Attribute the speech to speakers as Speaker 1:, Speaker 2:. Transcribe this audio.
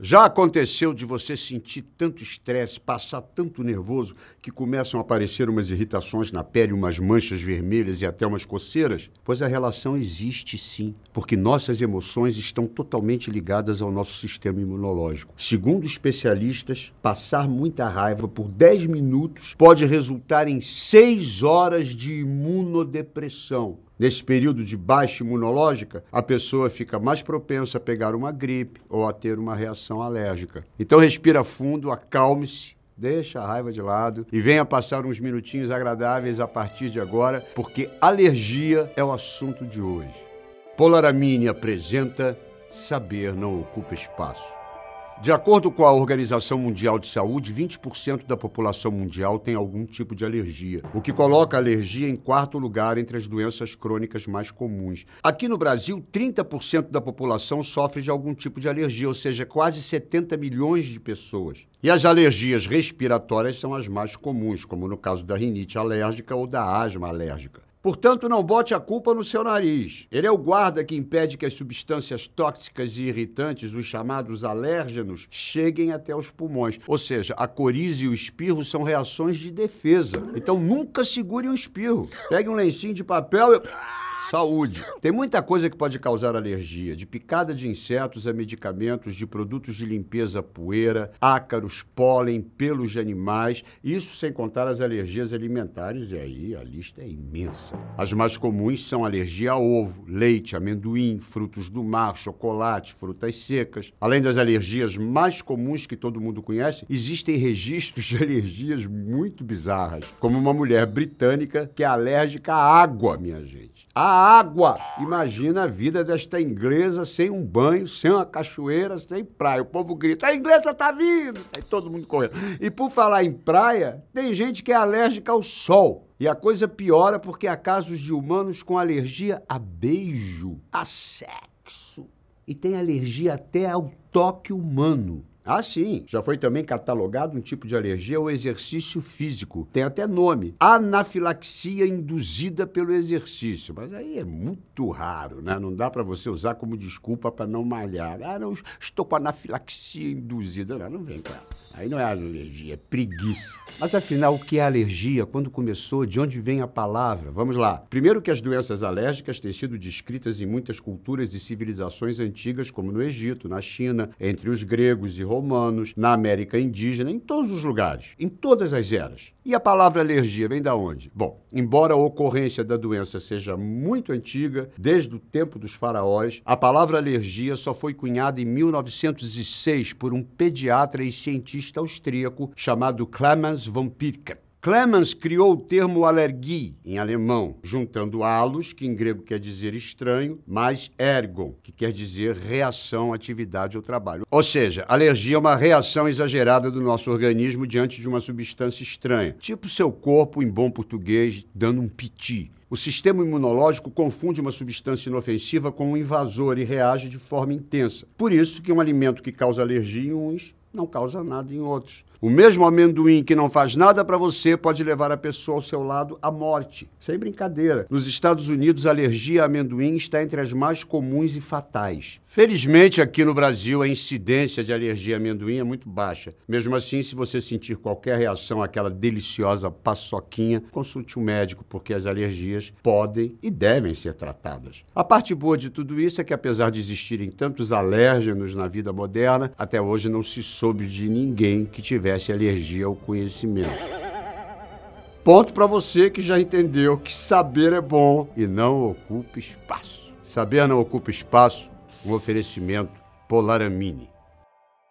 Speaker 1: Já aconteceu de você sentir tanto estresse, passar tanto nervoso, que começam a aparecer umas irritações na pele, umas manchas vermelhas e até umas coceiras? Pois a relação existe sim, porque nossas emoções estão totalmente ligadas ao nosso sistema imunológico. Segundo especialistas, passar muita raiva por 10 minutos pode resultar em 6 horas de imunodepressão. Nesse período de baixa imunológica, a pessoa fica mais propensa a pegar uma gripe ou a ter uma reação alérgica. Então respira fundo, acalme-se, deixa a raiva de lado e venha passar uns minutinhos agradáveis a partir de agora, porque alergia é o assunto de hoje. Polaramine apresenta Saber não ocupa espaço. De acordo com a Organização Mundial de Saúde, 20% da população mundial tem algum tipo de alergia, o que coloca a alergia em quarto lugar entre as doenças crônicas mais comuns. Aqui no Brasil, 30% da população sofre de algum tipo de alergia, ou seja, quase 70 milhões de pessoas. E as alergias respiratórias são as mais comuns, como no caso da rinite alérgica ou da asma alérgica. Portanto, não bote a culpa no seu nariz. Ele é o guarda que impede que as substâncias tóxicas e irritantes, os chamados alérgenos, cheguem até os pulmões. Ou seja, a coriza e o espirro são reações de defesa. Então, nunca segure um espirro. Pegue um lencinho de papel e Saúde. Tem muita coisa que pode causar alergia, de picada de insetos a medicamentos, de produtos de limpeza, poeira, ácaros, pólen, pelos de animais, isso sem contar as alergias alimentares, e aí a lista é imensa. As mais comuns são alergia a ovo, leite, amendoim, frutos do mar, chocolate, frutas secas. Além das alergias mais comuns que todo mundo conhece, existem registros de alergias muito bizarras, como uma mulher britânica que é alérgica à água, minha gente. A água. Imagina a vida desta inglesa sem um banho, sem uma cachoeira, sem praia. O povo grita: a inglesa tá vindo! Aí todo mundo correndo. E por falar em praia, tem gente que é alérgica ao sol. E a coisa piora porque há casos de humanos com alergia a beijo, a sexo. E tem alergia até ao toque humano. Ah, sim. Já foi também catalogado um tipo de alergia ao exercício físico. Tem até nome: anafilaxia induzida pelo exercício. Mas aí é muito raro, né? Não dá para você usar como desculpa para não malhar. Ah, não, estou com anafilaxia induzida. Não, não vem ela. Aí não é alergia, é preguiça. Mas afinal, o que é alergia? Quando começou? De onde vem a palavra? Vamos lá. Primeiro que as doenças alérgicas têm sido descritas em muitas culturas e civilizações antigas, como no Egito, na China, entre os gregos e romanos romanos, na América indígena, em todos os lugares, em todas as eras. E a palavra alergia vem da onde? Bom, embora a ocorrência da doença seja muito antiga, desde o tempo dos faraós, a palavra alergia só foi cunhada em 1906 por um pediatra e cientista austríaco chamado Clemens von Pirket. Clemens criou o termo alergie, em alemão, juntando halos, que em grego quer dizer estranho, mais ergon, que quer dizer reação, atividade ou trabalho. Ou seja, alergia é uma reação exagerada do nosso organismo diante de uma substância estranha, tipo seu corpo, em bom português, dando um piti. O sistema imunológico confunde uma substância inofensiva com um invasor e reage de forma intensa. Por isso que um alimento que causa alergia em uns não causa nada em outros. O mesmo amendoim que não faz nada para você pode levar a pessoa ao seu lado à morte. Sem brincadeira. Nos Estados Unidos, a alergia a amendoim está entre as mais comuns e fatais. Felizmente, aqui no Brasil, a incidência de alergia a amendoim é muito baixa. Mesmo assim, se você sentir qualquer reação àquela deliciosa paçoquinha, consulte um médico, porque as alergias podem e devem ser tratadas. A parte boa de tudo isso é que, apesar de existirem tantos alérgenos na vida moderna, até hoje não se soube de ninguém que tivesse tivesse alergia ao conhecimento. Ponto para você que já entendeu que saber é bom e não ocupa espaço. Saber não ocupa espaço, um oferecimento Polaramine.